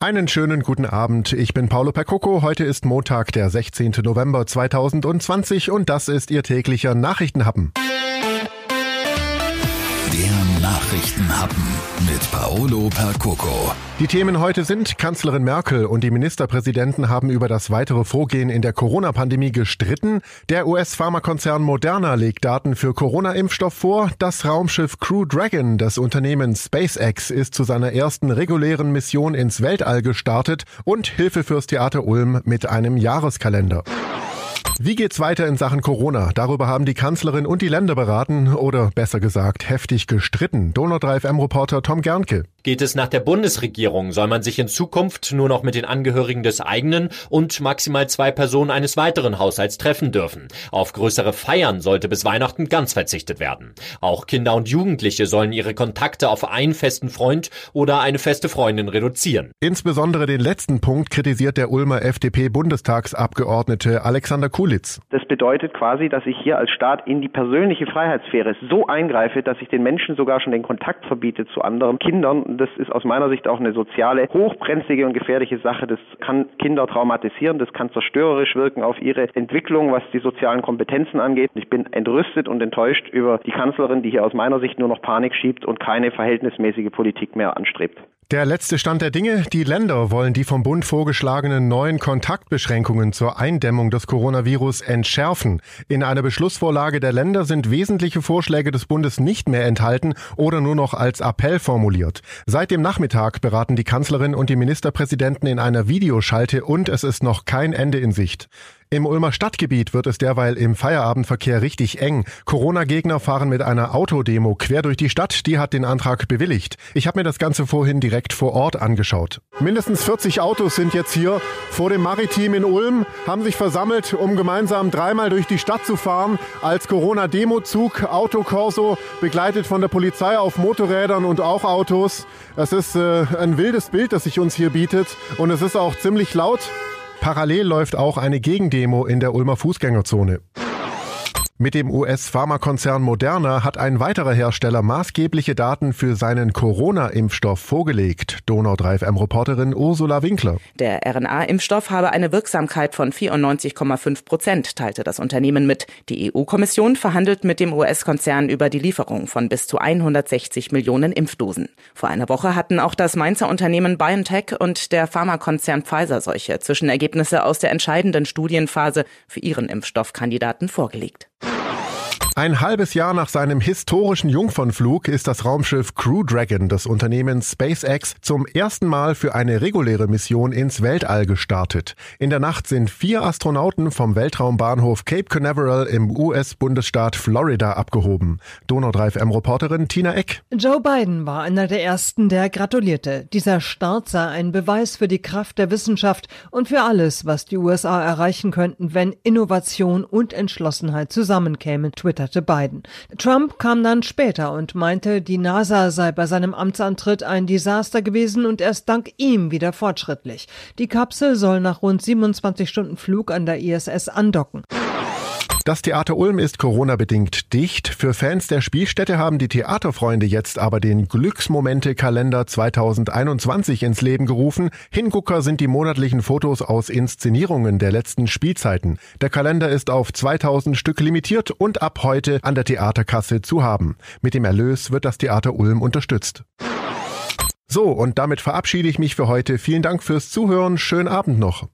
Einen schönen guten Abend. Ich bin Paolo Percoco. Heute ist Montag, der 16. November 2020 und das ist Ihr täglicher Nachrichtenhappen. Der Nachrichtenhappen mit Paolo Percoco. Die Themen heute sind, Kanzlerin Merkel und die Ministerpräsidenten haben über das weitere Vorgehen in der Corona-Pandemie gestritten. Der US-Pharmakonzern Moderna legt Daten für Corona-Impfstoff vor. Das Raumschiff Crew Dragon des Unternehmens SpaceX ist zu seiner ersten regulären Mission ins Weltall gestartet und Hilfe fürs Theater Ulm mit einem Jahreskalender. Wie geht's weiter in Sachen Corona? Darüber haben die Kanzlerin und die Länder beraten oder besser gesagt heftig gestritten. Donau 3 FM-Reporter Tom Gernke. Geht es nach der Bundesregierung, soll man sich in Zukunft nur noch mit den Angehörigen des eigenen und maximal zwei Personen eines weiteren Haushalts treffen dürfen. Auf größere Feiern sollte bis Weihnachten ganz verzichtet werden. Auch Kinder und Jugendliche sollen ihre Kontakte auf einen festen Freund oder eine feste Freundin reduzieren. Insbesondere den letzten Punkt kritisiert der Ulmer FDP-Bundestagsabgeordnete Alexander Kulitz. Das bedeutet quasi, dass ich hier als Staat in die persönliche Freiheitssphäre so eingreife, dass ich den Menschen sogar schon den Kontakt verbiete zu anderen Kindern. Das ist aus meiner Sicht auch eine soziale, hochbrenzlige und gefährliche Sache. Das kann Kinder traumatisieren, das kann zerstörerisch wirken auf ihre Entwicklung, was die sozialen Kompetenzen angeht. Ich bin entrüstet und enttäuscht über die Kanzlerin, die hier aus meiner Sicht nur noch Panik schiebt und keine verhältnismäßige Politik mehr anstrebt. Der letzte Stand der Dinge. Die Länder wollen die vom Bund vorgeschlagenen neuen Kontaktbeschränkungen zur Eindämmung des Coronavirus entschärfen. In einer Beschlussvorlage der Länder sind wesentliche Vorschläge des Bundes nicht mehr enthalten oder nur noch als Appell formuliert. Seit dem Nachmittag beraten die Kanzlerin und die Ministerpräsidenten in einer Videoschalte und es ist noch kein Ende in Sicht. Im Ulmer Stadtgebiet wird es derweil im Feierabendverkehr richtig eng. Corona-Gegner fahren mit einer Autodemo quer durch die Stadt. Die hat den Antrag bewilligt. Ich habe mir das Ganze vorhin direkt vor Ort angeschaut. Mindestens 40 Autos sind jetzt hier vor dem Maritim in Ulm, haben sich versammelt, um gemeinsam dreimal durch die Stadt zu fahren. Als Corona-Demo-Zug, Autokorso, begleitet von der Polizei auf Motorrädern und auch Autos. Es ist äh, ein wildes Bild, das sich uns hier bietet. Und es ist auch ziemlich laut. Parallel läuft auch eine Gegendemo in der Ulmer Fußgängerzone. Mit dem US-Pharmakonzern Moderna hat ein weiterer Hersteller maßgebliche Daten für seinen Corona-Impfstoff vorgelegt. Donau 3 FM-Reporterin Ursula Winkler. Der RNA-Impfstoff habe eine Wirksamkeit von 94,5 Prozent, teilte das Unternehmen mit. Die EU-Kommission verhandelt mit dem US-Konzern über die Lieferung von bis zu 160 Millionen Impfdosen. Vor einer Woche hatten auch das Mainzer Unternehmen BioNTech und der Pharmakonzern Pfizer solche Zwischenergebnisse aus der entscheidenden Studienphase für ihren Impfstoffkandidaten vorgelegt. Ein halbes Jahr nach seinem historischen Jungfernflug ist das Raumschiff Crew Dragon des Unternehmens SpaceX zum ersten Mal für eine reguläre Mission ins Weltall gestartet. In der Nacht sind vier Astronauten vom Weltraumbahnhof Cape Canaveral im US-Bundesstaat Florida abgehoben. Donau 3 FM-Reporterin Tina Eck. Joe Biden war einer der ersten, der gratulierte. Dieser Start sei ein Beweis für die Kraft der Wissenschaft und für alles, was die USA erreichen könnten, wenn Innovation und Entschlossenheit zusammenkämen, Twitter erklärte Biden. Trump kam dann später und meinte, die NASA sei bei seinem Amtsantritt ein Desaster gewesen und erst dank ihm wieder fortschrittlich. Die Kapsel soll nach rund 27 Stunden Flug an der ISS andocken. Das Theater Ulm ist Corona-bedingt dicht. Für Fans der Spielstätte haben die Theaterfreunde jetzt aber den Glücksmomente-Kalender 2021 ins Leben gerufen. Hingucker sind die monatlichen Fotos aus Inszenierungen der letzten Spielzeiten. Der Kalender ist auf 2000 Stück limitiert und ab heute an der Theaterkasse zu haben. Mit dem Erlös wird das Theater Ulm unterstützt. So, und damit verabschiede ich mich für heute. Vielen Dank fürs Zuhören. Schönen Abend noch.